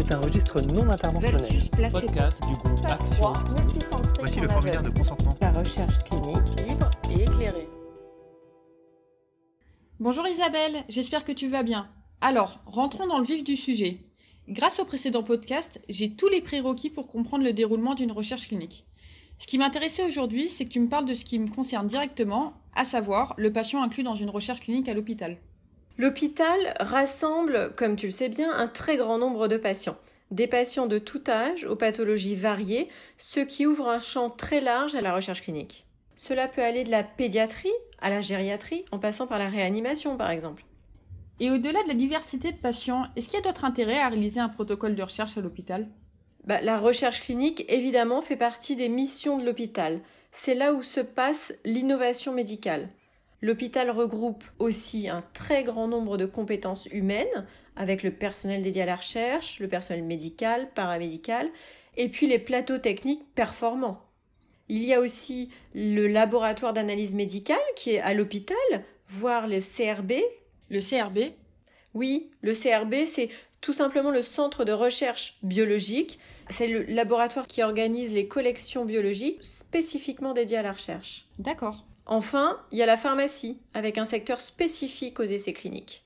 C'est un registre non interventionnel. Podcast du groupe Action. 3, multicentré Voici le la formulaire de consentement. La recherche clinique libre et éclairée. Bonjour Isabelle, j'espère que tu vas bien. Alors, rentrons dans le vif du sujet. Grâce au précédent podcast, j'ai tous les prérequis pour comprendre le déroulement d'une recherche clinique. Ce qui m'intéressait aujourd'hui, c'est que tu me parles de ce qui me concerne directement, à savoir le patient inclus dans une recherche clinique à l'hôpital. L'hôpital rassemble, comme tu le sais bien, un très grand nombre de patients. Des patients de tout âge, aux pathologies variées, ce qui ouvre un champ très large à la recherche clinique. Cela peut aller de la pédiatrie à la gériatrie, en passant par la réanimation par exemple. Et au-delà de la diversité de patients, est-ce qu'il y a d'autres intérêts à réaliser un protocole de recherche à l'hôpital? Bah, la recherche clinique, évidemment, fait partie des missions de l'hôpital. C'est là où se passe l'innovation médicale. L'hôpital regroupe aussi un très grand nombre de compétences humaines, avec le personnel dédié à la recherche, le personnel médical, paramédical, et puis les plateaux techniques performants. Il y a aussi le laboratoire d'analyse médicale qui est à l'hôpital, voire le CRB, Le CRB oui, le CRB, c'est tout simplement le centre de recherche biologique. C'est le laboratoire qui organise les collections biologiques spécifiquement dédiées à la recherche. D'accord. Enfin, il y a la pharmacie, avec un secteur spécifique aux essais cliniques.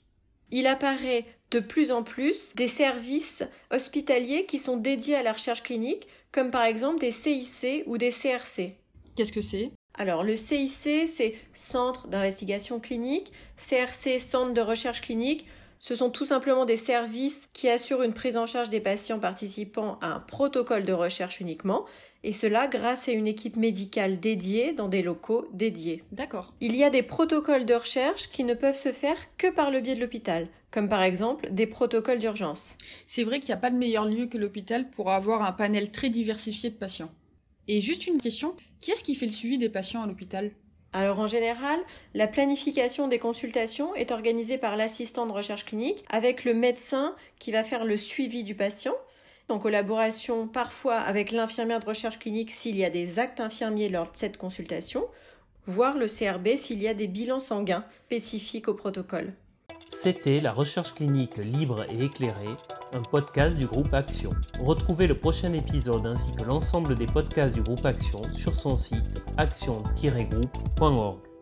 Il apparaît de plus en plus des services hospitaliers qui sont dédiés à la recherche clinique, comme par exemple des CIC ou des CRC. Qu'est-ce que c'est? Alors, le CIC, c'est Centre d'investigation clinique. CRC, Centre de recherche clinique. Ce sont tout simplement des services qui assurent une prise en charge des patients participant à un protocole de recherche uniquement, et cela grâce à une équipe médicale dédiée dans des locaux dédiés. D'accord. Il y a des protocoles de recherche qui ne peuvent se faire que par le biais de l'hôpital, comme par exemple des protocoles d'urgence. C'est vrai qu'il n'y a pas de meilleur lieu que l'hôpital pour avoir un panel très diversifié de patients. Et juste une question, qui est-ce qui fait le suivi des patients à l'hôpital? Alors en général, la planification des consultations est organisée par l'assistant de recherche clinique avec le médecin qui va faire le suivi du patient en collaboration parfois avec l'infirmière de recherche clinique s'il y a des actes infirmiers lors de cette consultation, voire le CRB s'il y a des bilans sanguins spécifiques au protocole. C'était la recherche clinique libre et éclairée, un podcast du groupe Action. Retrouvez le prochain épisode ainsi que l'ensemble des podcasts du groupe Action sur son site action-groupe.org.